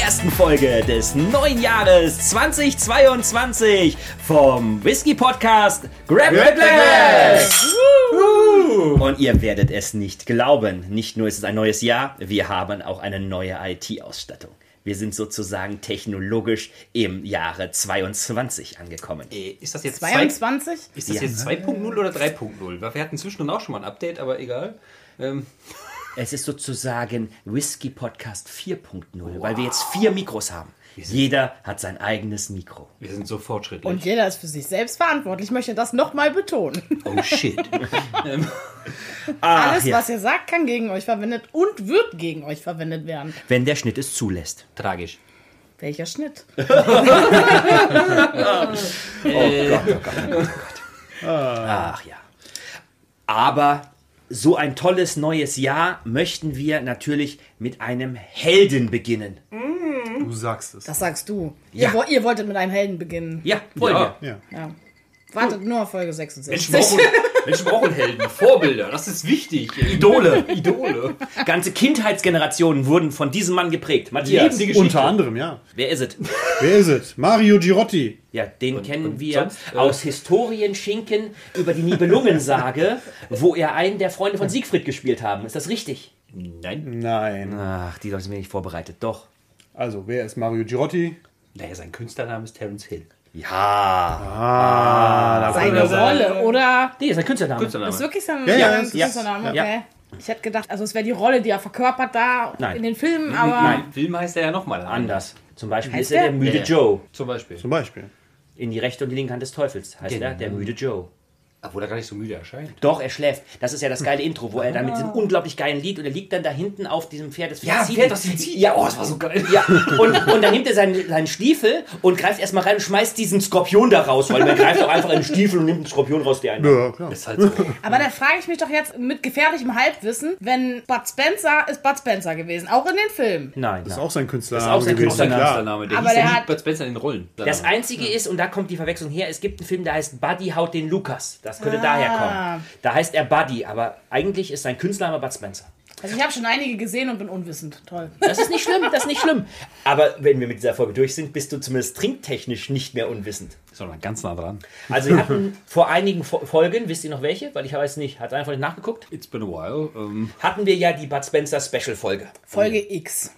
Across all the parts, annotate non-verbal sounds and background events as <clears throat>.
ersten Folge des neuen Jahres 2022 vom Whisky Podcast Grab Red Glass. Und ihr werdet es nicht glauben, nicht nur ist es ein neues Jahr, wir haben auch eine neue IT-Ausstattung. Wir sind sozusagen technologisch im Jahre 22 angekommen. Äh, Ist das jetzt 22? Zwei, ist das Ja. jetzt 2.0 oder 3.0? Weil Wir hatten zwischendurch auch schon mal ein Update, aber egal. Ähm, Es ist sozusagen Whisky Podcast 4.0, weil wir jetzt vier Mikros haben. Jeder hat sein eigenes Mikro. wir sind so fortschrittlich. Und jeder ist für sich selbst verantwortlich. Ich möchte das nochmal betonen. oh shit. <laughs> ähm, Ach, Alles, ja. was ihr sagt, kann gegen euch verwendet und wird gegen euch verwendet werden. Wenn der Schnitt es zulässt. tragisch. Welcher Schnitt? <laughs> Oh Gott, oh Gott, oh Gott. Ach ja. Aber so ein tolles neues Jahr möchten wir natürlich mit einem Helden beginnen. Du sagst es. Das sagst du. Ja. Ihr, ihr wolltet mit einem Helden beginnen. Ja, wollen Ja. wir. Ja. Ja. Wartet nur auf Folge 66. Menschen brauchen, Menschen brauchen Helden, Vorbilder, das ist wichtig. Idole. Idole. Ganze Kindheitsgenerationen wurden von diesem Mann geprägt. Matthias. Unter anderem, ja. wer ist es? Wer ist es? Mario Girotti. Ja, den kennen und wir sonst, äh, aus Historienschinken über die Nibelungensage, <laughs> wo er einen der Freunde von Siegfried gespielt haben. Ist das richtig? Nein. Nein. Ach, die Leute sind mir nicht vorbereitet. Doch. Also, wer ist Mario Girotti? Naja, sein Künstlername ist Terence Hill. Ja. Seine Rolle, oder? Nee, ist ein Künstlername. Künstlername. Ist wirklich sein Ja, ja, sein Künstlername? ja. Okay. Ich hätte gedacht, also es wäre die Rolle, die er verkörpert da Nein. in den Filmen, aber Nein. Film heißt er ja nochmal Anders. Zum Beispiel Heißt ist er der der? müde. Joe. Zum Beispiel. Zum Beispiel. In die rechte und die linke Hand des Teufels heißt Genau. er der müde Joe. Obwohl er gar nicht so müde erscheint. Doch, er schläft. Das ist ja das geile Intro, wo er dann mit diesem unglaublich geilen Lied und er liegt dann da hinten auf diesem Pferd. Das Ja, zieht Pferd, das zieht. Ja, Oh, das war so geil. Ja, und, und dann nimmt er seinen, seinen Stiefel und greift erstmal rein und schmeißt diesen Skorpion da raus, weil man greift auch einfach in den Stiefel und nimmt einen Skorpion raus, der einen. Ja, klar. Ist halt so. Aber da frage ich mich doch jetzt mit gefährlichem Halbwissen, wenn Bud Spencer ist Bud Spencer gewesen, auch in den Filmen. Nein, Das ist auch sein Künstler. Das ist auch sein Künstlername. Künstlername. Der Aber hieß der ja hat- Bud Spencer in den Rollen. Das Einzige ist, und da kommt die Verwechslung her, es gibt einen Film, der heißt Buddy haut den Lukas. Das könnte daher kommen. Da heißt er Buddy, aber eigentlich ist sein Künstlername Bud Spencer. Also ich habe schon einige gesehen und bin unwissend. Toll. Das ist nicht schlimm, das ist nicht schlimm. Aber wenn wir mit dieser Folge durch sind, bist du zumindest trinktechnisch nicht mehr unwissend. Sondern ganz nah dran. Also wir hatten vor einigen Fo- Folgen, wisst ihr noch welche? Weil ich weiß nicht, hat einfach nicht nachgeguckt. It's been a while. Ähm, Hatten wir ja die Bud Spencer Special Folge. Folge X.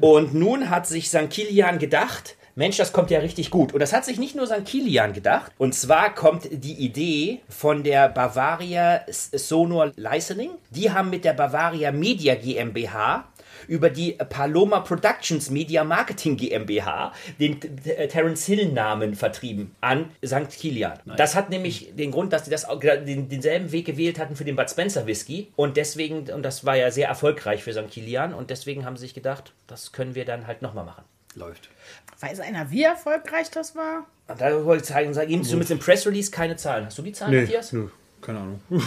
Und nun hat sich St. Kilian gedacht, Mensch, das kommt ja richtig gut. Und das hat sich nicht nur St. Kilian gedacht. Und zwar kommt die Idee von der Bavaria Sonor Licensing. Die haben mit der Bavaria Media GmbH über die Paloma Productions Media Marketing GmbH den äh, Terence Hill Namen vertrieben an St. Kilian. Das hat nämlich den Grund, dass die das den, denselben Weg gewählt hatten für den Bud Spencer Whisky und deswegen und das war ja sehr erfolgreich für St. Kilian und deswegen haben sie sich gedacht, das können wir dann halt nochmal machen. läuft. Weiß einer, wie erfolgreich das war? Und da wollte ich zeigen, sagen, gibst du mit dem Press Release keine Zahlen. Hast du die Zahlen, Nee, Matthias? nö, keine Ahnung. <laughs>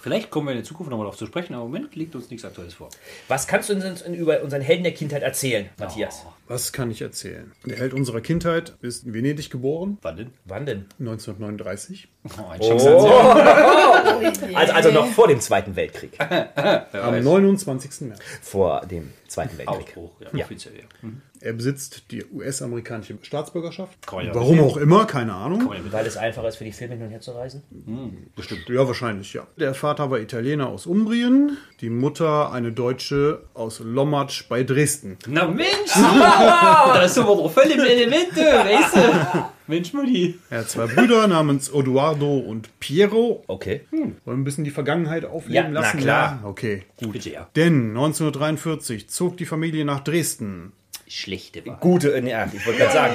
Vielleicht kommen wir in der Zukunft nochmal darauf zu sprechen, aber im Moment liegt uns nichts Aktuelles vor. Was kannst du uns über unseren Helden der Kindheit erzählen, Matthias? Was kann ich erzählen? Der Held unserer Kindheit ist in Venedig geboren, Wann denn? Wann denn? 1939. Oh, ein Schicksalsjahr. <laughs> Also, also noch vor dem Zweiten Weltkrieg. <laughs> Am 29. März. Vor dem Zweiten Weltkrieg. Ausbruch, ja, Ja. offiziell, ja. Mhm. Er besitzt die US-amerikanische Staatsbürgerschaft. Ja Warum sehen. auch immer, keine Ahnung. Ja Weil es einfacher ist für die Filme hin und her zu reisen? Bestimmt. Ja, wahrscheinlich, ja. Der Vater war Italiener aus Umbrien, die Mutter eine Deutsche aus Lommatsch bei Dresden. Na Mensch! <laughs> da ist doch voll im Element, weißt du? Mensch, Mutti. Er hat zwei Brüder namens Odoardo und Piero. Okay. Wollen wir ein bisschen die Vergangenheit aufleben Ja, na lassen? klar. Ja? Okay, gut. Bitte, ja. Denn 1943 zog die Familie nach Dresden. Schlechte Wahl. Gute, äh, ja, ich wollte gerade sagen.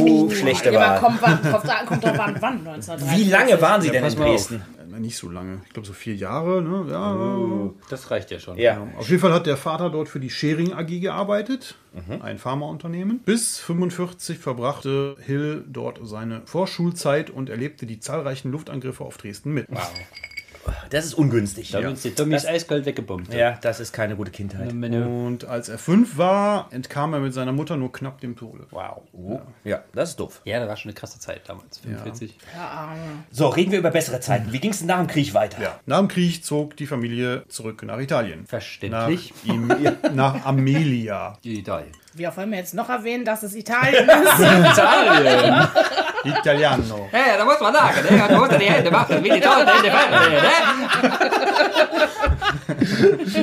Uh, schlechte Ja, aber Wahl. kommt, wann, kommt, da- kommt drauf an, wann? 1930. Wie lange waren Sie denn in mal auf. Äh, Nicht so lange. Ich glaube so vier Jahre. Ne? Ja, Das reicht ja schon. Ja. Auf jeden Fall hat der Vater dort für die Schering AG gearbeitet, ein Pharmaunternehmen. Bis 45 verbrachte Hill dort seine Vorschulzeit und erlebte die zahlreichen Luftangriffe auf Dresden mit. Das ist ungünstig. Da haben uns die Tommys eiskalt weggebombt. Ja, das ist keine gute Kindheit. Und als er fünf war, entkam er mit seiner Mutter nur knapp dem Tode. Wow. Ja, das ist doof. Ja, das war schon eine krasse Zeit damals. 45. So, reden wir über bessere Zeiten. Wie ging es nach dem Krieg weiter? Ja. Nach dem Krieg zog die Familie zurück nach Italien. Nach, Verständlich. ihm, nach Amelia. Die Italien. Wir wollen wir jetzt noch erwähnen, dass es Italien <laughs> ist. Italien! Italiano. Ja, da muss man sagen? Da muss man die Hände machen, wie die Toten in der Pfanne,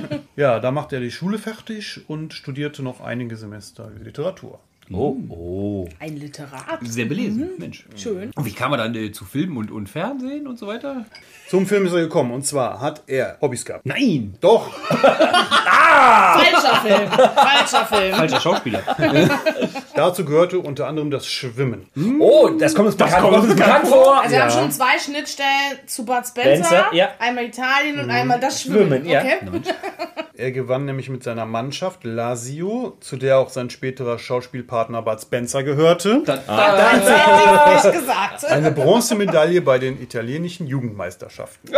ne? Ja, da machte er die Schule fertig und studierte noch einige Semester Literatur. Oh, oh. Ein Literat. Sehr belesen, Mensch. Schön. Und wie kam er dann äh, zu Filmen und, und Fernsehen und so weiter? Zum Film ist er gekommen und zwar hat er Hobbys gehabt. Nein! Doch, <laughs> Falscher Film. Falscher Film. Falscher Schauspieler. <laughs> dazu gehörte unter anderem das Schwimmen. Oh, das kommt uns bekannt, kommt uns bekannt vor. Also wir haben schon zwei Schnittstellen zu Bud Spencer. Spencer, ja. Einmal Italien und einmal das Schwimmen. Schwimmen, ja. Okay. Er gewann nämlich mit seiner Mannschaft Lazio, zu der auch sein späterer Schauspielpartner Bud Spencer gehörte, Dann hätte ich nicht gesagt. eine Bronzemedaille bei den italienischen Jugendmeisterschaften.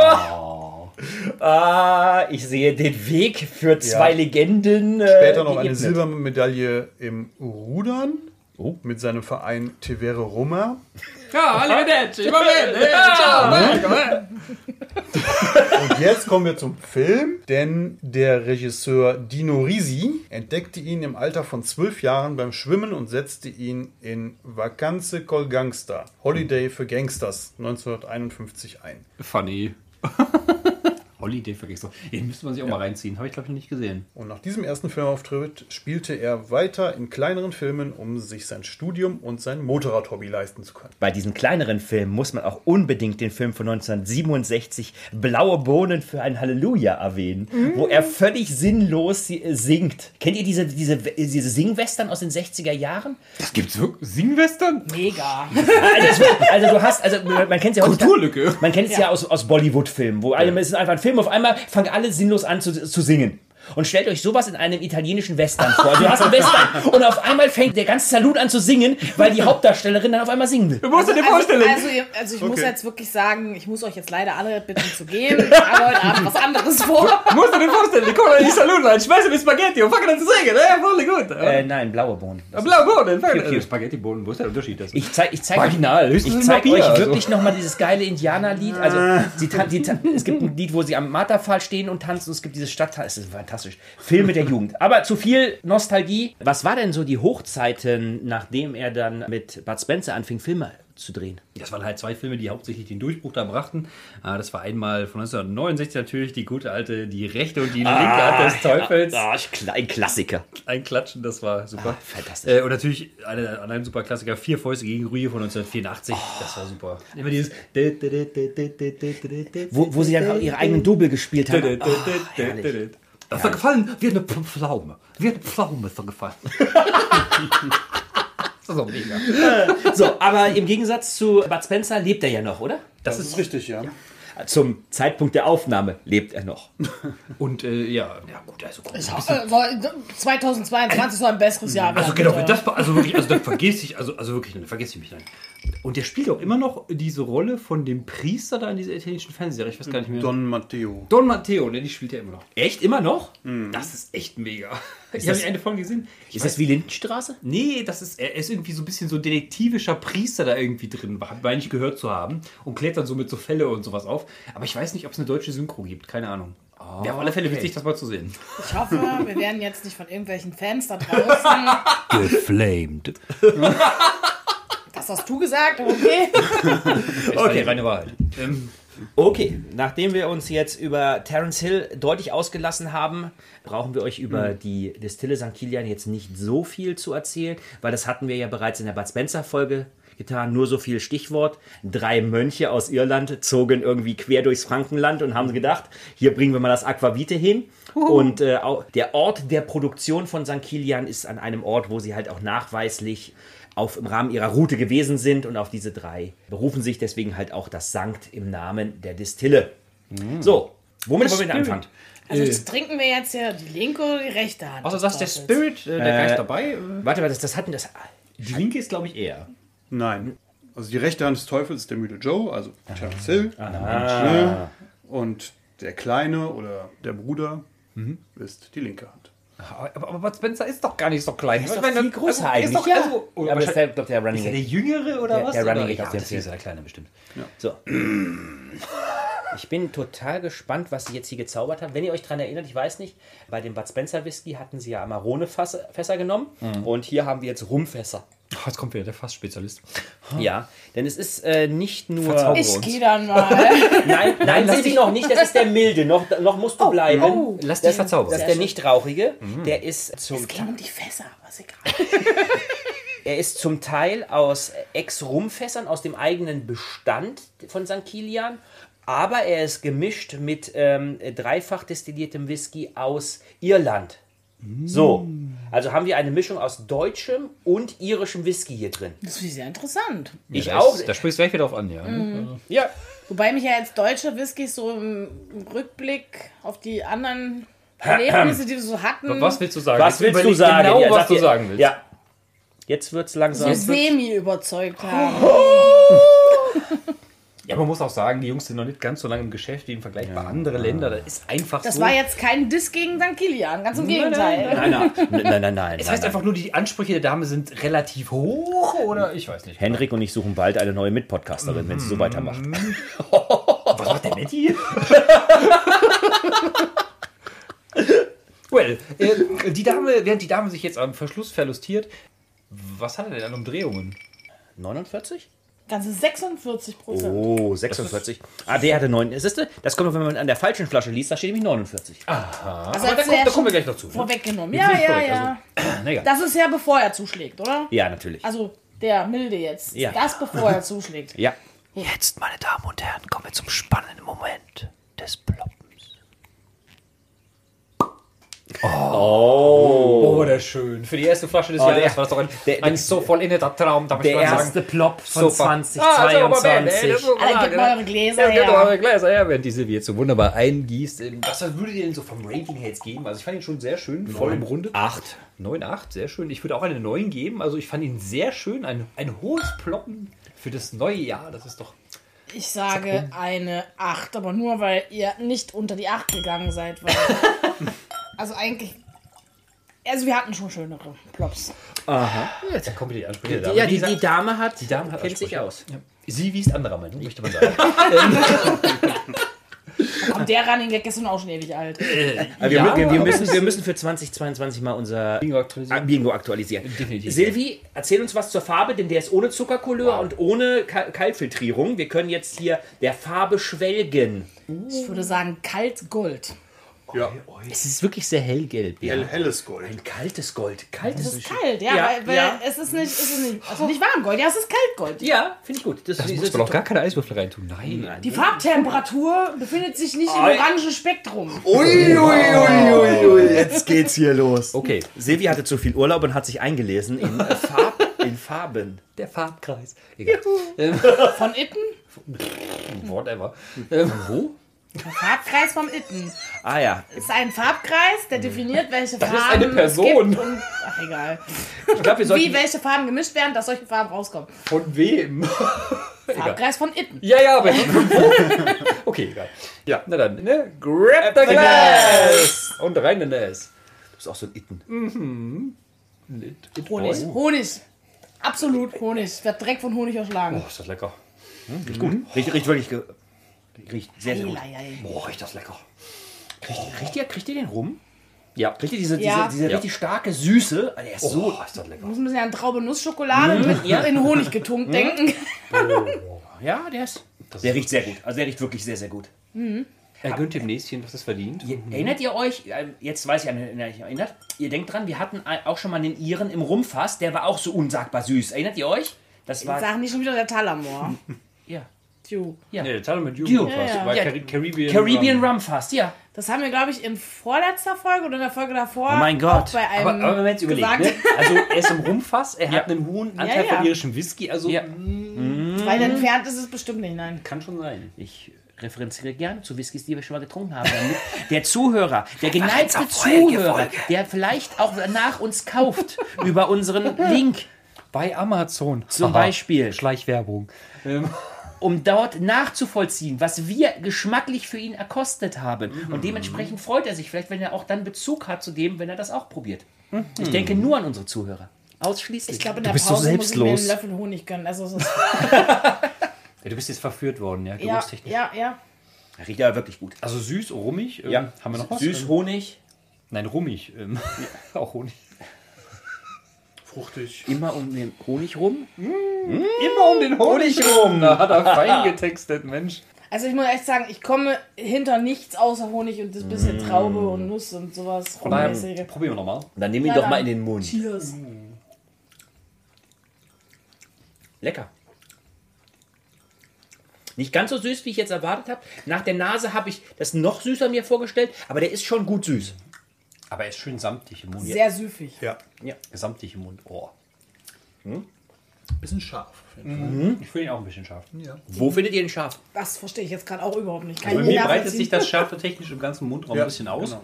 Ah, ich sehe den Weg für zwei Ja. Legenden. äh, Später noch eine geebnet. silberne Medaille im Rudern Oh. mit seinem Verein Tevere Roma. Ja, arrivederci, Moment, äh, ciao. Und jetzt kommen wir zum Film, denn der Regisseur Dino Risi entdeckte ihn im Alter von zwölf Jahren beim Schwimmen und setzte ihn in Vacanze col Gangster, Holiday für Gangsters 1951 ein. Funny. <laughs> Holiday vergessen. Den müsste man sich auch mal reinziehen. Habe ich, glaube ich, noch nicht gesehen. Und nach diesem ersten Filmauftritt spielte er weiter in kleineren Filmen, um sich sein Studium und sein Motorrad-Hobby leisten zu können. Bei diesen kleineren Filmen muss man auch unbedingt den Film von 1967 Blaue Bohnen für ein Halleluja erwähnen, wo er völlig sinnlos si- äh, singt. Kennt ihr diese, diese, diese Singwestern aus den 60er Jahren? Das gibt's wirklich? Singwestern? Mega. Also, also du hast, also man man kennt es ja <laughs> Kulturlücke. Man kennt es ja, aus, aus Bollywood-Filmen, wo alle, es ist einfach ein Film, auf einmal fangen alle sinnlos an zu, zu singen. Und stellt euch sowas in einem italienischen Western vor. Also du hast einen Western und auf einmal fängt der ganze Salut an zu singen, weil die Hauptdarstellerin dann auf einmal singen will. Du musst dir Also, vorstellen. also, ihr- also ich muss Okay. jetzt wirklich sagen, ich muss euch jetzt leider alle bitten zu gehen. Ich habe heute Abend was anderes vor. Du musst dir vorstellen, die kommen in die Saloon rein, schmeißen die Spaghetti und fangen an zu singen. Ja, voll gut. Äh, nein, blaue Bohnen. Das ist- Blau Bohnen, fangen Piu, piu. an. Spaghetti-Bohnen, wo ist der Unterschied? Das Ich zeig, ich zeig Vaginal, ich zeig Papier, euch also. wirklich nochmal dieses geile Indianerlied. Also, sie, tan- die, es gibt ein Lied, wo sie am Marterpfahl stehen und tanzen. Es gibt dieses Stadtteil. Fantastisch. Filme der Jugend. Aber zu viel Nostalgie. Was war denn so die Hochzeiten, nachdem er dann mit Bud Spencer anfing, Filme zu drehen? Das waren halt zwei Filme, die hauptsächlich den Durchbruch da brachten. Ah, Das war einmal von 1969 natürlich die gute alte, die rechte und die linke Hand des Teufels. Ah, Kla- ein Klassiker. Ein Klatschen, das war super. fantastisch. Äh, und natürlich der anderen super Klassiker, Vier Fäuste gegen Rühe von 1984. Das war super. Immer dieses. Wo, wo sie dann auch ihre eigenen Double gespielt haben. Ah, herrlich. Das ist doch gefallen wie eine Pflaume. Wie eine Pflaume ist doch gefallen. <laughs> das ist doch mega. So, aber im Gegensatz zu Bud Spencer lebt er ja noch, oder? Das ist richtig, ja. Zum Zeitpunkt der Aufnahme lebt er noch. <laughs> Und äh, ja, ja gut, also komm, Äh, soll- 2022 soll ein besseres Jahr werden. Also genau, bitte. wenn das also wirklich, also dann vergiss ich, also, also wirklich, dann vergiss ich mich dann. Und der spielt auch immer noch diese Rolle von dem Priester da in dieser italienischen Fernsehserie. Ich weiß gar nicht mehr. Don, Don Matteo. Matteo, ne, die spielt er immer noch. Echt? Immer noch? Das ist echt mega. Ich das- habe eine Folge gesehen. Ich Ist das wie Lindenstraße? Nee, das ist, er ist irgendwie so ein bisschen so detektivischer Priester da irgendwie drin, meine ich gehört zu haben. Und klärt dann so mit so Fälle und sowas auf. Aber ich weiß nicht, ob es eine deutsche Synchro gibt. Keine Ahnung. Wäre auf alle Fälle witzig, das mal zu sehen. Ich hoffe, wir werden jetzt nicht von irgendwelchen Fans da draußen. <laughs> Geflamed. Das hast du gesagt, okay. <laughs> Okay, reine Wahrheit. Ähm, Okay, nachdem wir uns jetzt über Terence Hill deutlich ausgelassen haben, brauchen wir euch über die Distille St. Kilian jetzt nicht so viel zu erzählen, weil das hatten wir ja bereits in der Bud Spencer Folge getan. Nur so viel Stichwort. Drei Mönche aus Irland zogen irgendwie quer durchs Frankenland und haben gedacht, hier bringen wir mal das Aquavite hin. Und äh, auch der Ort der Produktion von St. Kilian ist an einem Ort, wo sie halt auch nachweislich auf im Rahmen ihrer Route gewesen sind und auf diese drei berufen sich deswegen halt auch das Sankt im Namen der Distille. So, womit wollen wir denn anfangen? Also das trinken wir jetzt ja die linke oder die rechte Hand. außer des sagst der? Spirit, äh, der Geist dabei. Äh, Warte, warte, das, das hatten das. die linke ist, glaube ich, eher. Nein. Also die rechte Hand des Teufels ist der müde Joe, also Terence Hill. Ne? Und der Kleine oder der Bruder ist die linke Hand. Aber, aber Bud Spencer ist doch gar nicht so klein. ist Ich doch meine, viel größer also, eigentlich. Ist doch, Ja. also, Ja, aber ist der, glaub, der Running ist er der. Jüngere oder Der- was? der oder? Running Gag ja, auf dem Film. ist der Kleine bestimmt. So. <clears throat> Ich bin total gespannt, was sie jetzt hier gezaubert haben. Wenn ihr euch daran erinnert, ich weiß nicht, bei dem Bud Spencer Whisky hatten sie ja Amarone-Fässer genommen. Und hier haben wir jetzt Rumfässer. Oh, jetzt kommt wieder der Fassspezialist. Ja, denn es ist äh, nicht nur. Verzauberung. Ich gehe dann mal. <laughs> Nein, <laughs> nein, lass dich- noch nicht. Das ist der milde. Noch, noch musst du bleiben. oh. Lass dich Das, verzaubern. das ist der nicht rauchige. Der ist zum Es ging um die Fässer, was egal. <laughs> Er ist zum Teil aus Ex-Rumfässern aus dem eigenen Bestand von St. Kilian, aber er ist gemischt mit ähm, dreifach destilliertem Whisky aus Irland. So, also haben wir eine Mischung aus deutschem und irischem Whisky hier drin. Das finde ich sehr interessant. Ich da auch. Ist, da sprichst du gleich wieder drauf an, ja. Ja, Wobei mich ja jetzt deutsche Whiskys so im Rückblick auf die anderen <clears throat> Erlebnisse, die wir so hatten, Was willst du sagen? was willst du sagen? Genau, Ja, was sag du sagen willst. Ja. Jetzt wird es langsam. so semi überzeugt haben. Ja, man muss auch sagen, die Jungs sind noch nicht ganz so lange im Geschäft wie im Vergleich bei anderen Ländern. Das ist einfach Das so. war jetzt kein Diss gegen St. Kilian, ganz im Gegenteil. Nein, nein, nein, nein, nein, nein. Es heißt einfach nur, die Ansprüche der Dame sind relativ hoch oder ich weiß nicht. Henrik und ich suchen bald eine neue Mitpodcasterin, wenn sie so weitermacht. <laughs> Was macht der Matti? <laughs> well, äh, die Dame, während die Dame sich jetzt am Verschluss verlustiert, was hat er denn an Umdrehungen? 49? Ganze 46 Prozent. Oh, 46. Ah, der hatte 9. Siehst du, das kommt, wenn man an der falschen Flasche liest, da steht nämlich 49. also Aber da, kommt, da kommen wir gleich noch zu. Ne? vorweggenommen. Ja, ja, korrekt, ja. <clears throat> Na egal. Das ist ja bevor er zuschlägt, oder? Ja, natürlich. Also der milde jetzt. Ja. Das bevor er zuschlägt. ja. Jetzt, meine Damen und Herren, kommen wir zum spannenden Moment des Ploppens. Oh, der schön. Für die erste Flasche des Oh, Jahres der- war das doch ein, der- ein so vollendeter Traum. Darf ich Der mal sagen. erste Plop von Super. Ah, das ist aber bad, ey, das 2022. ist so Alle, gebt mal eure Gläser Ja, gebt her. eure Gläser her, während die Silvia jetzt so wunderbar eingießt. In- Was würdet ihr denn so vom Rating her jetzt geben? Also ich fand ihn schon sehr schön, voll im Runde. 8. 9,8, sehr schön. Ich würde auch eine 9 geben. Also ich fand ihn sehr schön. Ein, ein hohes Ploppen für das neue Jahr. Das ist doch... Ich sage eine 8, aber nur weil ihr nicht unter die 8 gegangen seid. <laughs> Also eigentlich. Also wir hatten schon schönere Plops. Jetzt kommt wieder die Ansprüche. der Ja, Dame. die, Sa- die Dame hat, die Dame hat kennt sich aus. Ja. Sie wie ist anderer Meinung, möchte man sagen. <laughs> Und der Running Gag ist nun auch schon ewig alt. Aber wir, Ja, wir, wir, müssen, wir müssen für 2022 mal unser Bingo aktualisieren. Bingo aktualisieren. Definitiv, Silvi, erzähl uns was zur Farbe, denn der ist ohne Zuckercouleur und ohne Ka- Kaltfiltrierung. Wir können jetzt hier der Farbe schwelgen. Ich würde sagen Kaltgold. Ja, Es ist wirklich sehr hellgelb. Ja. hell, helles Gold. Ein kaltes Gold. Kaltes Es ist kalt, ja, Ja, weil, weil ja. es ist nicht, es ist nicht, also nicht Warmgold, ja, es ist Kaltgold. Ja, finde ich gut. Das, Das das muss man auch gar keine Eiswürfel reintun. Nein. Die Farbtemperatur befindet sich nicht im Ah, orangen Spektrum. Ui, ui, ui, ui, jetzt geht's hier los. Okay, Silvi hatte zu viel Urlaub und hat sich eingelesen in, äh, Farb, in Farben. der Farbkreis. Egal. Von Itten? Whatever. Ähm, wo? Der Farbkreis vom Itten. Ah ja, Ist ein Farbkreis, der definiert, welche Farben ist eine es Person. gibt und, ach egal. ich glaube, wir Wie welche Farben gemischt werden, dass solche Farben rauskommen. Von wem? <laughs> Farbkreis von Itten. Ja, ja, aber? <laughs> Okay, egal. Ja, na dann, ne? Grab the glass! Und rein in das. Du bist auch so ein Itten. Honig. Honig. Absolut Honig. Wird direkt von Honig erschlagen. Oh, ist das lecker. Riecht gut. Riecht, riecht wirklich... ge- Riecht sehr, sehr gut. Boah, riecht das lecker. Kriegt ihr, kriegt ihr den rum? Ja. Kriegt ihr diese, Ja. diese, diese richtig starke Süße? Der ist so... Oh, ist das lecker. muss ein bisschen an Traube Nussschokolade mit ja. in Honig getunkt denken. Ja, der ist... Der riecht sehr gut. Also der riecht wirklich sehr, sehr gut. Er gönnt dem Näschen, was es verdient. Ihr, erinnert ihr euch, äh, jetzt weiß ich, an wen ihr euch erinnert, ihr denkt dran, wir hatten auch schon mal den Iren im Rumfass, der war auch so unsagbar süß. Erinnert ihr euch? Das war... Sag nicht schon wieder der Talamor. <laughs> Ja. Tju. Ja. Nee, der Teil mit Dew. Jugo Ja, fast. ja. Ja. Cari- Caribbean. Caribbean Rum. Rum Fass, ja. Das haben wir, glaube ich, in vorletzter Folge oder in der Folge davor. Oh mein Gott. Bei einem Aber, aber wenn man jetzt überlegt, ne? also er ist im Rumfass, er hat einen hohen Anteil Ja, ja. von irischem Whisky, also Ja. mh, Weil entfernt ist es bestimmt nicht, nein. kann schon sein. Ich referenziere gerne zu Whiskys, die wir schon mal getrunken haben. Damit <laughs> der Zuhörer, der geneigte Zuhörer, der vielleicht auch nach uns kauft, über unseren <laughs> Link Bei Amazon. zum Beispiel. Schleichwerbung. Ähm, um dort nachzuvollziehen, was wir geschmacklich für ihn erkostet haben. Und dementsprechend freut er sich vielleicht, wenn er auch dann Bezug hat zu dem, wenn er das auch probiert. Ich denke nur an unsere Zuhörer. Ausschließlich. Ich glaube, in der bist so Pause muss ich mir einen selbstlos. Löffel Honig gönnen. Also, ist, <laughs> Ja, du bist jetzt verführt worden, ja, ja, Geruchstechnisch. ja, ja. Riecht aber wirklich gut. Also süß, rummig. Ähm, Ja, Haben wir noch was? Süß, Ähm, Honig. Nein, rummig. Ähm, <laughs> auch Honig. Fruchtig. Immer um den Honig rum. Immer um den Honig rum. Da hat er fein getextet, Mensch. Also ich muss echt sagen, ich komme hinter nichts außer Honig und das bisschen Traube und Nuss und sowas. Probieren wir nochmal. Dann nimm ihn Ja, doch mal in den Mund. Cheers. Lecker. Nicht ganz so süß, wie ich jetzt erwartet habe. Nach der Nase habe ich das noch süßer mir vorgestellt, aber der ist schon gut süß. Aber er ist schön samtig im Mund. Sehr süffig. Ja. Samtig im Mund. Oh. Bisschen scharf. Ich finde ihn auch ein bisschen scharf. Wo findet ihr den scharf? Das verstehe ich jetzt gerade auch überhaupt nicht. Kann Bei ich mir nicht breitet sich das <laughs> Schärfe technisch im ganzen Mundraum Ja, ein bisschen aus.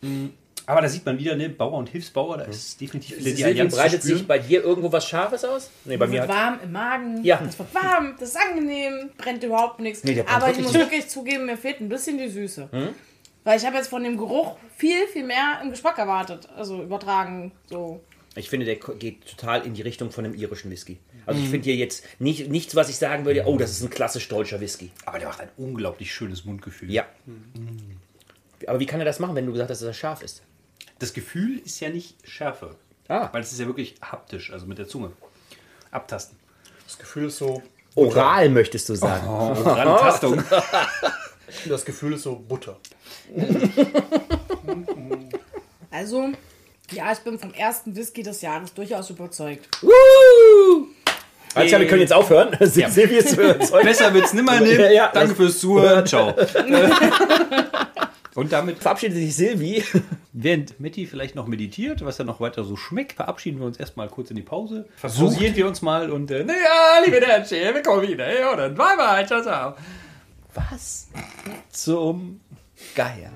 genau. Aber da sieht man wieder, ne, Bauer und Hilfsbauer, da ist definitiv wieder die Silvi, Allianz zu breitet sich bei dir irgendwo was Scharfes aus? Nee, bei Es mir wird hat... warm im Magen. Ja. Es wird warm, das ist angenehm, brennt überhaupt nichts. Nee, Aber ich muss nicht. Hm? wirklich zugeben, mir fehlt ein bisschen die Süße. Weil ich habe jetzt von dem Geruch viel, viel mehr im Geschmack erwartet. Also übertragen, so. Ich finde, der geht total in die Richtung von einem irischen Whisky. Also ich finde hier jetzt nicht, nichts, was ich sagen würde, oh, das ist ein klassisch deutscher Whisky. Aber der macht ein unglaublich schönes Mundgefühl. Ja. Aber wie kann er das machen, wenn du gesagt hast, dass er scharf ist? Das Gefühl ist ja nicht Schärfe. Ah. Weil es ist ja wirklich haptisch, also mit der Zunge. Abtasten. Das Gefühl ist so. Oral möchtest du sagen. Rantastung. <laughs> Das Gefühl ist so Butter. Also, ja, ich bin vom ersten Whisky des Jahres durchaus überzeugt. Alles klar, wir können jetzt aufhören. <laughs> Silvi ist überzeugt. Besser wird's nimmer nehmen. Ja, ja. Danke fürs Zuhören. Ciao. Und damit, Verabschiedet sich Silvi. während Mitty vielleicht noch meditiert, was er noch weiter so schmeckt, verabschieden wir uns erstmal kurz in die Pause. Versuchen wir uns mal und, äh, naja, liebe Menschen, wir kommen wieder. Ja, und dann bye bye. Ciao, ciao. Was? Zum Geier.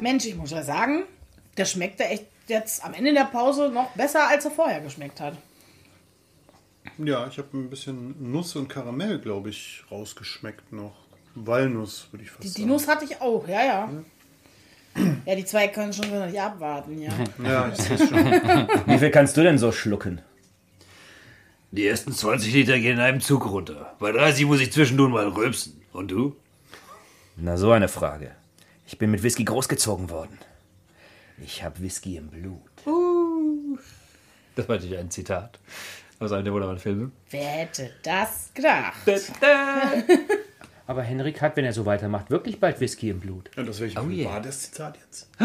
Mensch, ich muss ja sagen, der schmeckt ja echt jetzt am Ende der Pause noch besser, als er vorher geschmeckt hat. Ja, ich habe ein bisschen Nuss und Karamell, glaube ich, rausgeschmeckt noch. Walnuss, würde ich fast Die, die sagen. Nuss hatte ich auch, ja, ja. Ja, die zwei können schon wieder nicht abwarten, ja. Ja, ich sehe schon. <laughs> Wie viel kannst du denn so schlucken? Die ersten 20 Liter gehen in einem Zug runter. Bei 30 muss ich zwischendurch mal rülpsen. Und du? Na, so eine Frage. Ich bin mit Whisky großgezogen worden. Ich habe Whisky im Blut. Das war natürlich ein Zitat aus einem der wunderbaren Filme. Wer hätte das gedacht? Aber Henrik hat, wenn er so weitermacht, wirklich bald Whisky im Blut. Ja, das welche Oh yeah. war das Zitat jetzt? <gasps>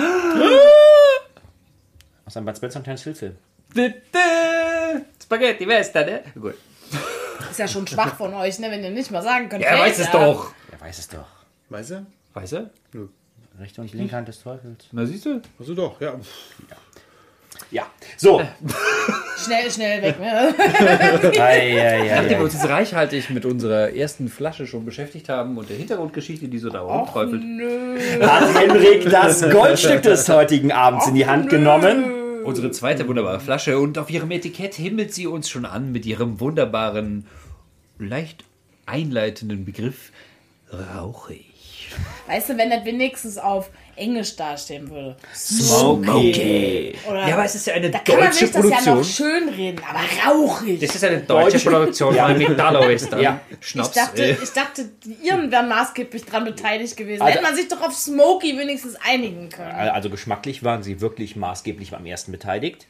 Aus einem Bud Spencer und Terence Hill Film. Spaghetti Western, ne? Gut. Ist ja schon schwach von euch, ne, wenn ihr nicht mal sagen könnt. Er weiß es doch. Er weiß es doch. Weiß er? Weiß er? Rechte und linke Hand des Teufels. Na, siehst du? Also doch, ja. Ja. So. <laughs> Schnell, schnell weg, ne? <laughs> ei, ei, ei, Nachdem wir uns jetzt reichhaltig mit unserer ersten Flasche schon beschäftigt haben und der Hintergrundgeschichte, die so da rumträufelt, Hat Henrik das Goldstück des heutigen Abends in die Hand genommen? unsere zweite wunderbare Flasche und auf ihrem Etikett himmelt sie uns schon an mit ihrem wunderbaren, leicht einleitenden Begriff rauchig. Weißt du, wenn das wenigstens auf Englisch dastehen würde. Smoky. Oder Ja, aber es ist ja eine da kann man deutsche sich das ja Produktion. noch schön reden, aber rauchig. Das ist eine deutsche Produktion von Metallo-Western. Ja. Schnaps. ich, dachte, ich dachte, die Iren wären maßgeblich dran beteiligt gewesen. Also- Hätte man sich doch auf Smoky wenigstens einigen können. Also geschmacklich waren sie wirklich maßgeblich beim ersten beteiligt.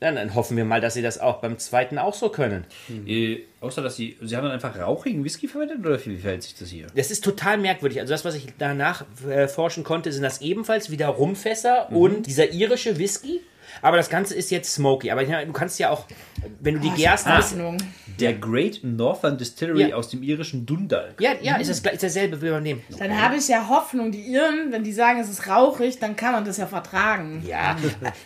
Dann, dann hoffen wir mal, dass sie das auch beim zweiten auch so können. äh, außer, dass sie, sie haben dann einfach rauchigen Whisky verwendet oder wie verhält sich das hier? Das ist total merkwürdig. Also das, was ich danach äh, forschen konnte, sind das ebenfalls wieder Rumfässer und dieser irische Whisky. Aber das Ganze ist jetzt smoky. Aber ich meine, du kannst ja auch, wenn du die Gersten... Ahnung. Der Great Northern Distillery Ja. aus dem irischen Dundalk. Ja, ja, ist, das, gleich- ist dasselbe wie beim Nehmen. Dann habe ich ja Hoffnung, die Iren, wenn die sagen, es ist rauchig, dann kann man das ja vertragen. Ja,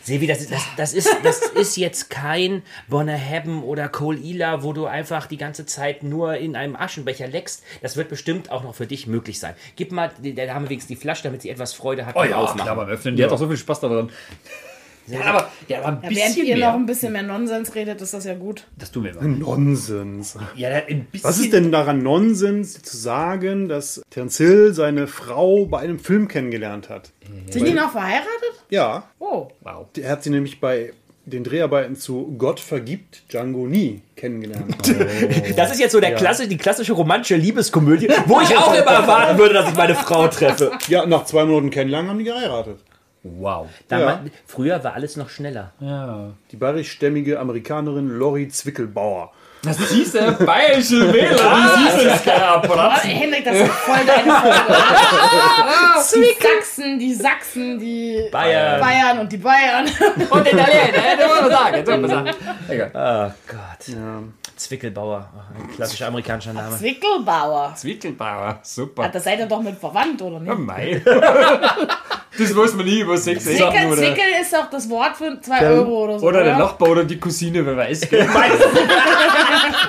Sevi, das ist, das, das, ist, das ist jetzt kein Bonnerhaben oder Cole Ila, wo du einfach die ganze Zeit nur in einem Aschenbecher leckst. Das wird bestimmt auch noch für dich möglich sein. Gib mal, da haben wir wenigstens die Flasche, damit sie etwas Freude hat Oh ja, Aufmachen. klar beim Öffnen. Die hat auch so viel Spaß daran. Ja, aber, ja, aber ein Ja, bisschen während ihr mehr. noch ein bisschen mehr Nonsens redet, ist das ja gut. das tun wir immer. Nonsens. Ja, ein bisschen. Was ist denn daran Nonsens, zu sagen, dass Terence Hill seine Frau bei einem Film kennengelernt hat? Sind die noch verheiratet? Ja, Oh. Wow. er hat sie nämlich bei den Dreharbeiten zu Gott vergibt Django nie kennengelernt. <laughs> Das ist jetzt so der klassische, die klassische romantische Liebeskomödie, wo ich <laughs> auch immer erwarten würde, dass ich meine Frau treffe. ja, nach zwei Minuten kennenlernen haben die geheiratet. Wow. Damals, Früher war alles noch schneller. Ja. Die bayerischstämmige Amerikanerin Lori Zwickelbauer. Das siehst du, bayerische <laughs> Wähler, die siehst du das Oh, Henrik, das ist voll deine Folge. <laughs> die Sachsen, die Sachsen, die Bayern. Bayern und die Bayern. Und Italiener, das muss man sagen. Das muss man sagen. Egal. Oh Gott. Zwickelbauer, ein klassischer amerikanischer Name. Zwickelbauer. Zwickelbauer, Ja, super. da seid ihr doch mit verwandt, oder Oh nicht? mei. <laughs> Das weiß man nie über Sex. Zwickel, Zwickel ist doch das Wort für 2 Euro oder so. Oder der Nachbar oder die Cousine, wer weiß. <laughs>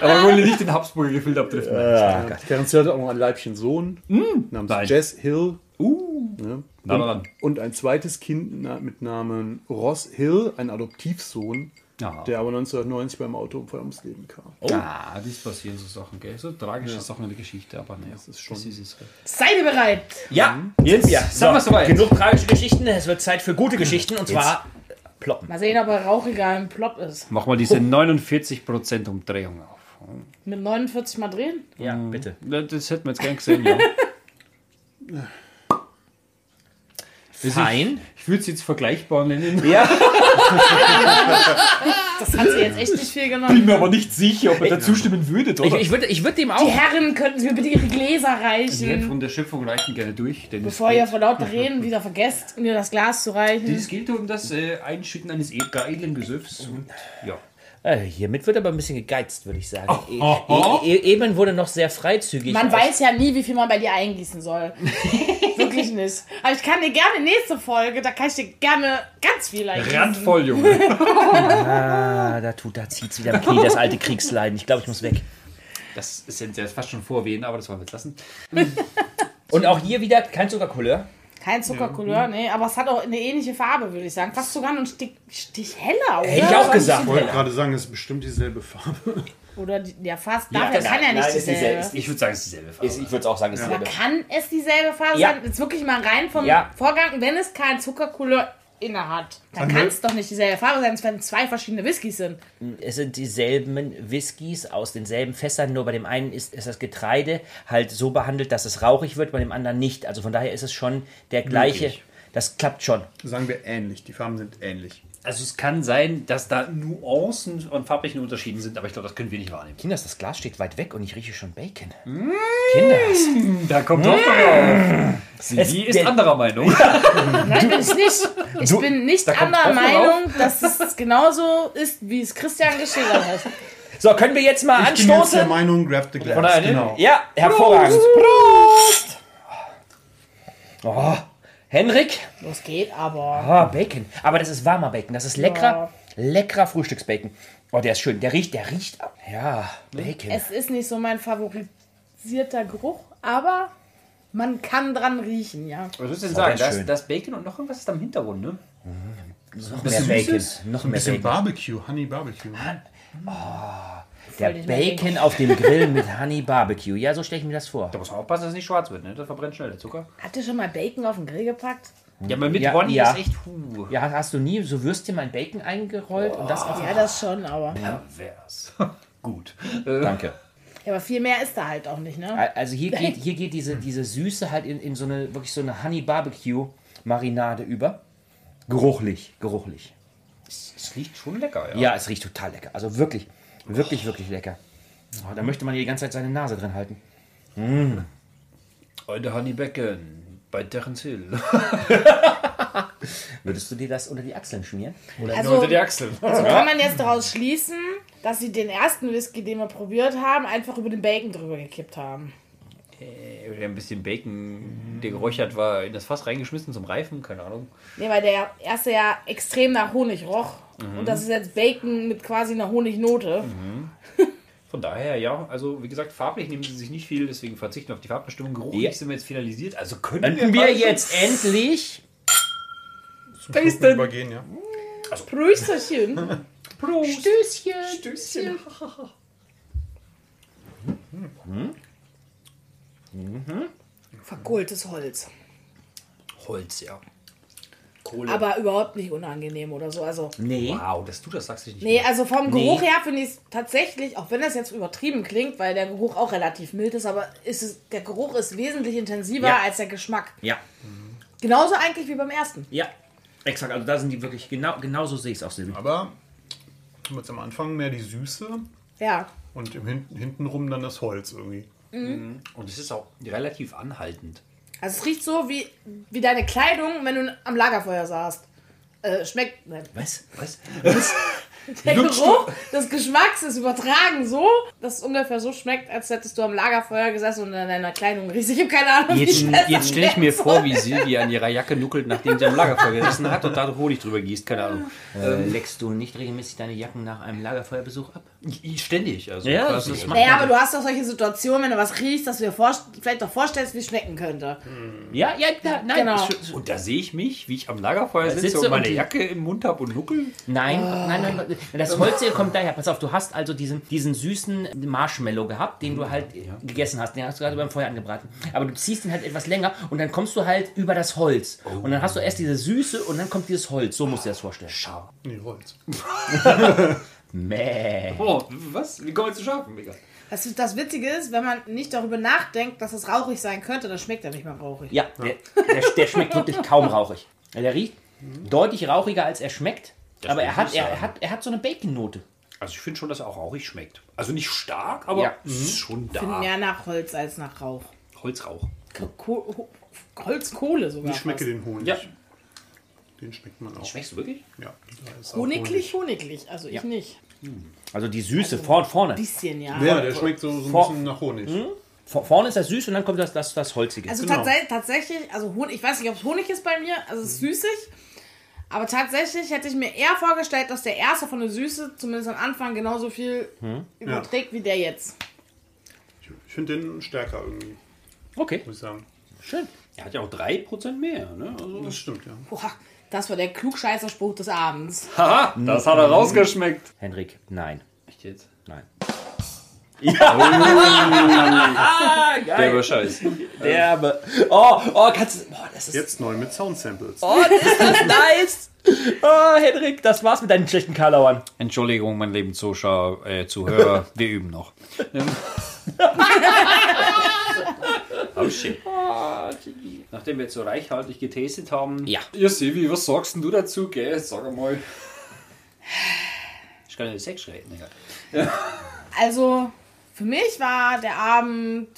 Aber wir wollen nicht den Habsburger Gefilde abdriften. Ja, Terence Hill hat auch noch ein Leibchen Sohn namens nein. Jess Hill. Uh, Ne? Na. Und ein zweites Kind mit Namen Ross Hill, ein Adoptivsohn, Ja. der aber 1990 beim Autounfall ums Leben kam. Ah, das passieren so Sachen, gell? So tragische Sachen in der Geschichte, aber naja, das ist schon- Das ist es. gell? Seid ihr bereit? Ja, jetzt wir. Sind wir soweit? Genug tragische Geschichten, es wird Zeit für gute Geschichten und zwar ploppen. Mal sehen, ob er rauchiger im Plop ist. Mach mal diese 49% Umdrehung auf. Mit 49 mal drehen? Ja, bitte. Das hätten wir jetzt gern gesehen, ja. <laughs> Fein. Ich würde es jetzt vergleichbar nennen. Ja. <laughs> Das hat sie jetzt echt nicht viel Bin genommen. mir aber nicht sicher, ob ihr da zustimmen würdet, Ich, oder? ich würde ich würd dem Die auch. Herren, könnten Sie mir bitte Ihre Gläser Ich hätte reichen? von der Schöpfung reichen gerne durch. Denn Bevor ihr vor lauter Reden wieder vergesst, mir das Glas zu reichen. es geht um das äh, Einschütten eines e geilen Gesöffs. Und, ja. Äh, hiermit wird aber ein bisschen gegeizt, würde ich sagen. E e e eben wurde noch sehr freizügig. Man weiß ja nie, wie viel man bei dir eingießen soll. <laughs> Wirklich nicht. Aber ich kann dir gerne nächste Folge, da kann ich dir gerne ganz viel eingießen. Randvoll, Junge. <laughs> Ah, da tut, da zieht's wieder im Knie, das alte Kriegsleiden. Ich glaube, ich muss weg. Das ist jetzt fast schon vorwehen, aber das wollen wir jetzt lassen. Und auch hier wieder kein Zuckercouleur. Kein Zuckercouleur, nee, aber es hat auch eine ähnliche Farbe, würde ich sagen. Fast sogar noch ein Stich, Stich heller, oder? Hätte ich auch gesagt. Ich wollte gerade sagen, es ist bestimmt dieselbe Farbe. Oder die, ja, fast. Darf, ja, kann ja nicht ist dieselbe. dieselbe. Ich würde sagen, es ist dieselbe Farbe. Ist, ich würde auch sagen, es ist Aber dieselbe. kann es dieselbe Farbe Ja. sein? Jetzt wirklich mal rein vom Ja. Vorgang, wenn es kein Zuckercouleur inne hat, dann kann es doch nicht dieselbe Farbe sein, wenn es zwei verschiedene Whiskys sind. Es sind dieselben Whiskys aus denselben Fässern, nur bei dem einen ist, ist das Getreide halt so behandelt, dass es rauchig wird, bei dem anderen nicht. Also von daher ist es schon der gleiche. Möglich. Das klappt schon. Sagen wir ähnlich. Die Farben sind ähnlich. Also es kann sein, dass da Nuancen und farblichen Unterschieden sind, aber ich glaube, das können wir nicht wahrnehmen. Kinders, das Glas steht weit weg und ich rieche schon Bacon. Kinders. <laughs> Da kommt Hoffnung auf. Sie Es- ist der- anderer Meinung. <laughs> Nein, bin ich nicht. Ich bin nicht anderer Meinung, dass es genauso ist, wie es Christian geschildert hat. So, können wir jetzt mal Ich bin jetzt der anstoßen? Meinung, grab the glass. Genau. Ja, hervorragend. Prost! Oh, Henrik? Los geht aber. Ah, Bacon. Aber das ist warmer Bacon. Das ist leckerer, leckerer Frühstücksbacon. Oh, der ist schön. Der riecht, der riecht. Ja, Bacon. Es ist nicht so mein favorisierter Geruch, aber man kann dran riechen, ja. Was würdest du denn Oh, sagen? Das, das Bacon und noch irgendwas ist da im Hintergrund, ne? noch mehr Bacon. Noch Ein mehr bisschen Bacon. Barbecue, Honey Barbecue. Der Bacon auf dem Grill mit Honey Barbecue. Ja, so stelle ich mir das vor. Da muss man aufpassen, dass es nicht schwarz wird, ne? Das verbrennt schnell der Zucker. Habt ihr schon mal Bacon auf den Grill gepackt? Ja, aber mit Ja, Ronny ja. ist echt huh. Ja, hast du nie so Würstchen mal in Bacon eingerollt und das auf Ja, das schon, aber. Pervers. <laughs> Gut. Danke. Ja, aber viel mehr ist da halt auch nicht, ne? Also hier geht, <laughs> hier geht diese, diese Süße halt in, in so eine, wirklich so eine Honey Barbecue Marinade über. Geruchlich, geruchlich. Es riecht schon lecker, ja. Ja, es riecht total lecker. Also wirklich, wirklich, wirklich lecker. Oh, da möchte man hier die ganze Zeit seine Nase drin halten. Heute Honey Bacon bei Terence Hill. <laughs> Würdest du dir das unter die Achseln schmieren? Also, Unter die Achseln. <laughs> also kann man jetzt daraus schließen, dass sie den ersten Whisky, den wir probiert haben, einfach über den Bacon drüber gekippt haben. Äh, Ein bisschen Bacon, der geräuchert war, in das Fass reingeschmissen zum Reifen, keine Ahnung. Ne, weil der erste ja extrem nach Honig roch. Und das ist jetzt Bacon mit quasi einer Honignote. Von daher, ja, also wie gesagt, farblich nehmen sie sich nicht viel, deswegen verzichten wir auf die Farbbestimmung. Geruchlich Ja. sind wir jetzt finalisiert, also können Könnten wir quasi jetzt endlich. Zum Schluck übergehen, ja. Prösterchen. Stößchen. Stößchen. <laughs> Verkohltes Holz. Holz, ja. Kohle. Aber überhaupt nicht unangenehm oder so. Also, Nee. wow, dass du das sagst, ich nicht. nee, also vom Nee. Geruch her finde ich es tatsächlich, auch wenn das jetzt übertrieben klingt, weil der Geruch auch relativ mild ist, aber ist es, der Geruch ist wesentlich intensiver Ja. als der Geschmack. Ja, Genauso eigentlich wie beim ersten. ja. Exakt, also da sind die wirklich, genau, genau so sehe ich es auch, Silvi. Aber jetzt am Anfang mehr die Süße Ja. und im Hin hintenrum dann das Holz irgendwie. Und es ist auch relativ anhaltend. Also es riecht so wie, wie deine Kleidung, wenn du am Lagerfeuer saßt. Äh, schmeckt. Nein. Was? Was? <laughs> <laughs> Der Geruch des Geschmacks ist übertragen so, dass es ungefähr so schmeckt, als hättest du am Lagerfeuer gesessen und in deiner Kleidung riechst. Ich habe keine Ahnung, Jetzt, jetzt stelle ich mir vor, wie Silvia an ihrer Jacke nuckelt, nachdem sie am Lagerfeuer gesessen hat und da Honig drüber gießt. Keine Ahnung. Äh, leckst du nicht regelmäßig deine Jacken nach einem Lagerfeuerbesuch ab? Ständig. Also Ja, quasi. das macht- Naja, aber du hast doch solche Situationen, wenn du was riechst, dass du dir vielleicht doch vorstellst, wie es schmecken könnte. Ja, ja, ja nein. Genau. Und da sehe ich mich, wie ich am Lagerfeuer sitze sitze und meine und Jacke im Mund habe und nuckel. Nein, nein, nein, nein. Das Holz hier kommt daher. Pass auf, du hast also diesen, diesen süßen Marshmallow gehabt, den du halt gegessen hast. Den hast du gerade beim Feuer angebraten. Aber du ziehst ihn halt etwas länger und dann kommst du halt über das Holz. Und dann hast du erst diese Süße und dann kommt dieses Holz. So musst du dir das vorstellen. Schau. Nee, Holz. <laughs> Mäh. Oh, was? Wie kommen wir zu schaffen? Egal. Das, das Witzige ist, wenn man nicht darüber nachdenkt, dass es rauchig sein könnte, dann schmeckt er nicht mehr rauchig. Ja, der, der, der schmeckt wirklich kaum rauchig. Ja, Der riecht deutlich rauchiger, als er schmeckt. Das aber er hat, er, sagen. hat, er hat so eine Bacon-Note. Also ich finde schon, dass er auch rauchig schmeckt. Also nicht stark, aber Ja. es ist schon Ich finde da. mehr nach Holz als nach Rauch. Holzrauch. Ko Ho- Holzkohle sogar. Ich schmecke fast. den Honig. Ja. Den schmeckt man auch. Schmeckst du wirklich? Ja, da Honiglich, honiglich. Also ich nicht. Also die Süße vor, vorne. Bisschen, ja. Ja, der schmeckt so, so ein Vor- bisschen nach Honig. Vor, vorne ist das süß und dann kommt das, das, das Holzige. Also Genau. tats tatsächlich, also Honig, ich weiß nicht, ob es Honig ist bei mir, also es ist süßig. Aber tatsächlich hätte ich mir eher vorgestellt, dass der erste von der Süße zumindest am Anfang genauso viel überträgt wie der jetzt. Ich, ich finde den stärker irgendwie, okay, muss ich sagen. schön. Er hat ja auch 3% mehr. Ne? Also, Das stimmt, ja. Boah, das war der Klugscheißerspruch des Abends. haha, das hat er rausgeschmeckt. Henrik, nein. Echt jetzt? Nein. <laughs> Der war scheiße. Derbe. Oh, oh, kannst du. Boah, das ist. Jetzt neu mit Soundsamples. Oh, ist das nice. Oh, Henrik, das war's mit deinen schlechten Karlauern. Entschuldigung, mein lieben Zuschauer, äh, Zuhörer, wir üben noch. <laughs> oh shit. Nachdem wir jetzt so reichhaltig getestet haben. Ja. Ja, Silvi, was sagst denn du dazu, gell? Sag einmal. Ich kann ja Sex reden, egal. Also, für mich war der Abend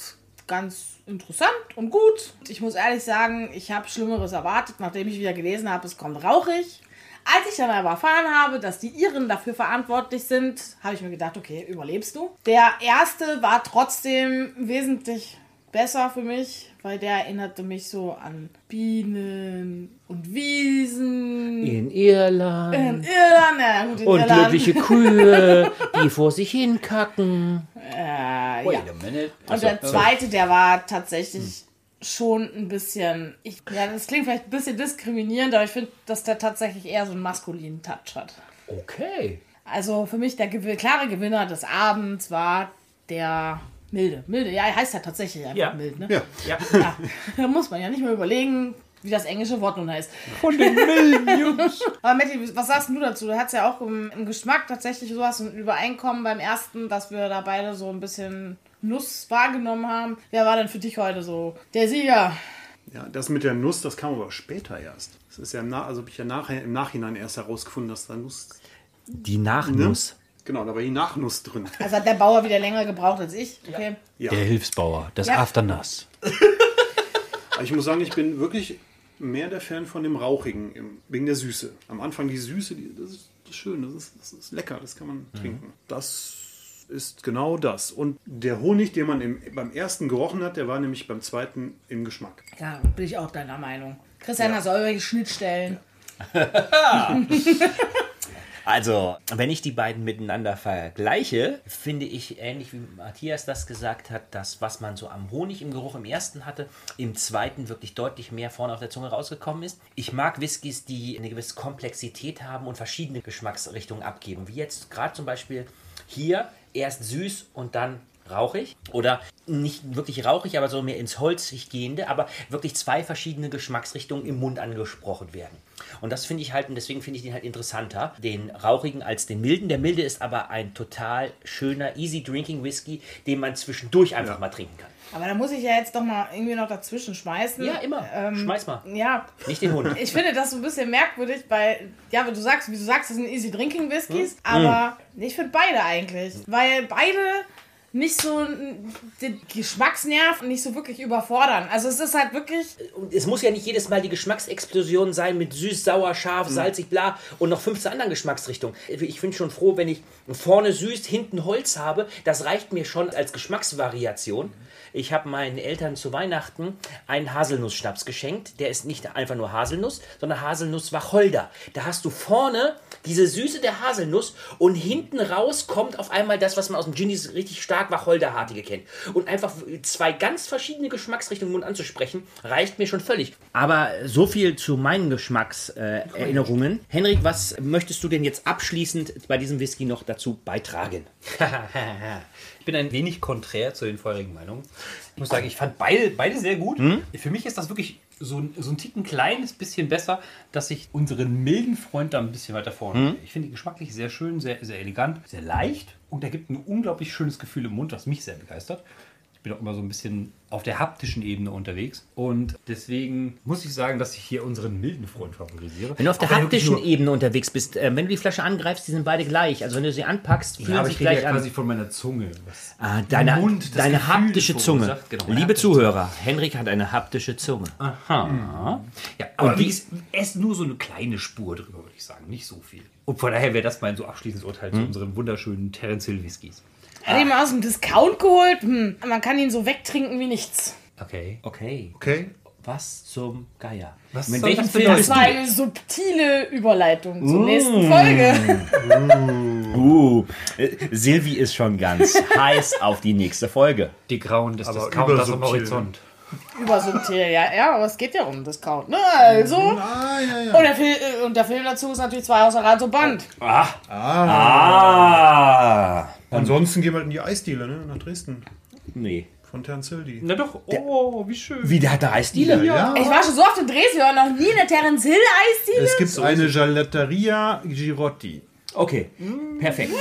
ganz interessant und gut. Ich muss ehrlich sagen, ich habe Schlimmeres erwartet, nachdem ich wieder gelesen habe, es kommt rauchig. Als ich dann aber erfahren habe, dass die Iren dafür verantwortlich sind, habe ich mir gedacht, okay, überlebst du. Der erste war trotzdem wesentlich besser für mich, weil der erinnerte mich so an Bienen und Wiesen. In Irland. In Irland, ja gut, in und Irland. glückliche Kühe, die <laughs> vor sich hin kacken. Äh, ja. Wait a minute. Und der zweite, der war tatsächlich schon ein bisschen. Ich, ja, das klingt vielleicht ein bisschen diskriminierend, aber ich finde, dass der tatsächlich eher so einen maskulinen Touch hat. Okay. Also für mich der gew- klare Gewinner des Abends war der Milde. Milde, ja, er heißt ja tatsächlich einfach Ja. mild, ne? Ja. Ja. Ja. Da muss man ja nicht mehr überlegen, wie das englische Wort nun heißt. Von den milden Jungs. Aber Matti, was sagst du dazu? Du hast ja auch im, im Geschmack tatsächlich sowas ein Übereinkommen beim ersten, dass wir da beide so ein bisschen Nuss wahrgenommen haben. Wer war denn für dich heute so der Sieger? Ja, das mit der Nuss, das kam aber später erst. Das ist ja also habe ich ja nachher, im Nachhinein erst herausgefunden, dass da Nuss. Die Nachnuss. Genau, da war die Nachnuss drin. Also hat der Bauer wieder länger gebraucht als ich. Okay. Ja. Der Hilfsbauer, das Ja. Afternass. <laughs> Ich muss sagen, ich bin wirklich mehr der Fan von dem Rauchigen, im- wegen der Süße. Am Anfang die Süße, die, das, ist, schön, das ist, das ist lecker, das kann man trinken. Das ist genau das. Und der Honig, den man im, beim ersten gerochen hat, der war nämlich beim zweiten im Geschmack. Ja, bin ich auch deiner Meinung. Christian, hast du irgendwelche Schnittstellen? <laughs> <laughs> Also, wenn ich die beiden miteinander vergleiche, finde ich, ähnlich wie Matthias das gesagt hat, das, was man so am Honig im Geruch im ersten hatte, im zweiten wirklich deutlich mehr vorne auf der Zunge rausgekommen ist. Ich mag Whiskys, die eine gewisse Komplexität haben und verschiedene Geschmacksrichtungen abgeben. Wie jetzt gerade zum Beispiel hier erst süß und dann rauchig oder nicht wirklich rauchig, aber so mehr ins Holzig gehende, aber wirklich zwei verschiedene Geschmacksrichtungen im Mund angesprochen werden. Und das finde ich halt, und deswegen finde ich den halt interessanter, den rauchigen als den milden. Der milde ist aber ein total schöner, easy drinking Whisky, den man zwischendurch einfach mal trinken kann. Aber da muss ich ja jetzt doch mal irgendwie noch dazwischen schmeißen. Ja, immer. Ähm, Schmeiß mal. Ja, Nicht den Hund. ich finde das so ein bisschen merkwürdig, weil, ja, wie du sagst, wie du sagst, das sind easy drinking Whiskys, aber ich finde beide eigentlich. Weil beide nicht so den Geschmacksnerv nicht so wirklich überfordern. Also es ist halt wirklich. Und es muss ja nicht jedes Mal die Geschmacksexplosion sein mit süß, sauer, scharf, salzig, bla und noch 15 anderen Geschmacksrichtungen. Ich bin schon froh, wenn ich vorne süß, hinten Holz habe. Das reicht mir schon als Geschmacksvariation. Ich habe meinen Eltern zu Weihnachten einen Haselnussschnaps geschenkt. Der ist nicht einfach nur Haselnuss, sondern Haselnuss-Wacholder. Da hast du vorne diese Süße der Haselnuss und hinten raus kommt auf einmal das, was man aus dem Gin richtig stark Wacholderartige kennt. Und einfach zwei ganz verschiedene Geschmacksrichtungen im Mund anzusprechen, reicht mir schon völlig. Aber so viel zu meinen Geschmackserinnerungen. Henrik, was möchtest du denn jetzt abschließend bei diesem Whisky noch dazu beitragen? <laughs> Ich bin ein wenig konträr zu den vorherigen Meinungen. Ich muss sagen, ich fand beide, beide sehr gut. Für mich ist das wirklich so, ein- so ein Ticken kleines bisschen besser, dass ich unseren milden Freund da ein bisschen weiter vorne. Ich finde ihn geschmacklich sehr schön, sehr, sehr elegant, sehr leicht und er gibt ein unglaublich schönes Gefühl im Mund, was mich sehr begeistert. Ich bin auch immer so ein bisschen auf der haptischen Ebene unterwegs und deswegen muss ich sagen, dass ich hier unseren milden Freund favorisiere. Wenn du auf der er haptischen Ebene unterwegs bist, äh, wenn du die Flasche angreifst, die sind beide gleich. Also wenn du sie anpackst, fühlen Ja, sie gleich ja an. quasi von meiner Zunge. Ah, deine Mund deine haptische Zunge. Genau, Liebe Zuhörer, Henrik hat eine haptische Zunge. Ja, aber Und wie- ist, ist nur so eine kleine Spur drüber, würde ich sagen. Nicht so viel. Und von daher wäre das mein so abschließendes Urteil zu unseren wunderschönen Terence Hill Whiskys. Hat ihn mal aus dem Discount geholt. Hm. Man kann ihn so wegtrinken wie nichts. Okay. Okay, Okay. was zum Geier. Was Mit welchem das Film Das war eine subtile Überleitung zur nächsten Folge. <laughs> Uh, äh, Silvi ist schon ganz <laughs> heiß auf die nächste Folge. Die Grauen des Aber Discounters am. Horizont. Übersubtil, ja, ja, aber es geht ja um Discount. Ne? Also. Ah, ja, ja. Und der, Fil äh, und der Film dazu ist natürlich zwei außer Rand und Band. Ah. Ansonsten gehen wir halt in die Eisdiele, ne? Nach Dresden. Nee. Von die. Na doch, oh, wie schön. Wie, der hat eine Eisdiele? Ja. Ich war schon so oft in Dresden, wir waren noch nie in der Terence Hill Eisdiele. Es gibt eine Gelateria Girotti. Okay, perfekt.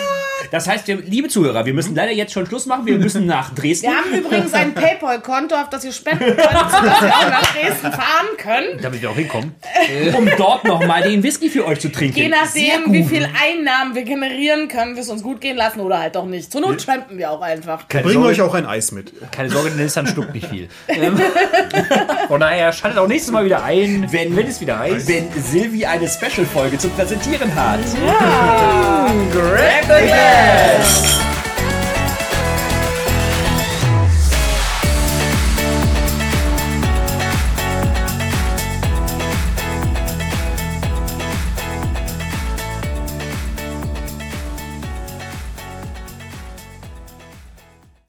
Das heißt, wir, liebe Zuhörer, wir müssen leider jetzt schon Schluss machen. Wir müssen nach Dresden. Wir haben übrigens ein Paypal-Konto, auf das ihr spenden könnt, <laughs> sodass wir auch nach Dresden fahren können. Damit wir auch hinkommen. um dort nochmal den Whisky für euch zu trinken. Je nachdem, wie viel Einnahmen wir generieren, können wir es uns gut gehen lassen oder halt doch nicht. Zur Not trampen wir auch einfach. Wir bringen euch auch ein Eis mit. Keine Sorge, der Nissan schluckt nicht viel. Ähm, <laughs> Von daher schaltet auch nächstes Mal wieder ein, Wenn, wenn es wieder heißt. wenn Silvi eine Special-Folge zu präsentieren hat. Ja. Grab the glass!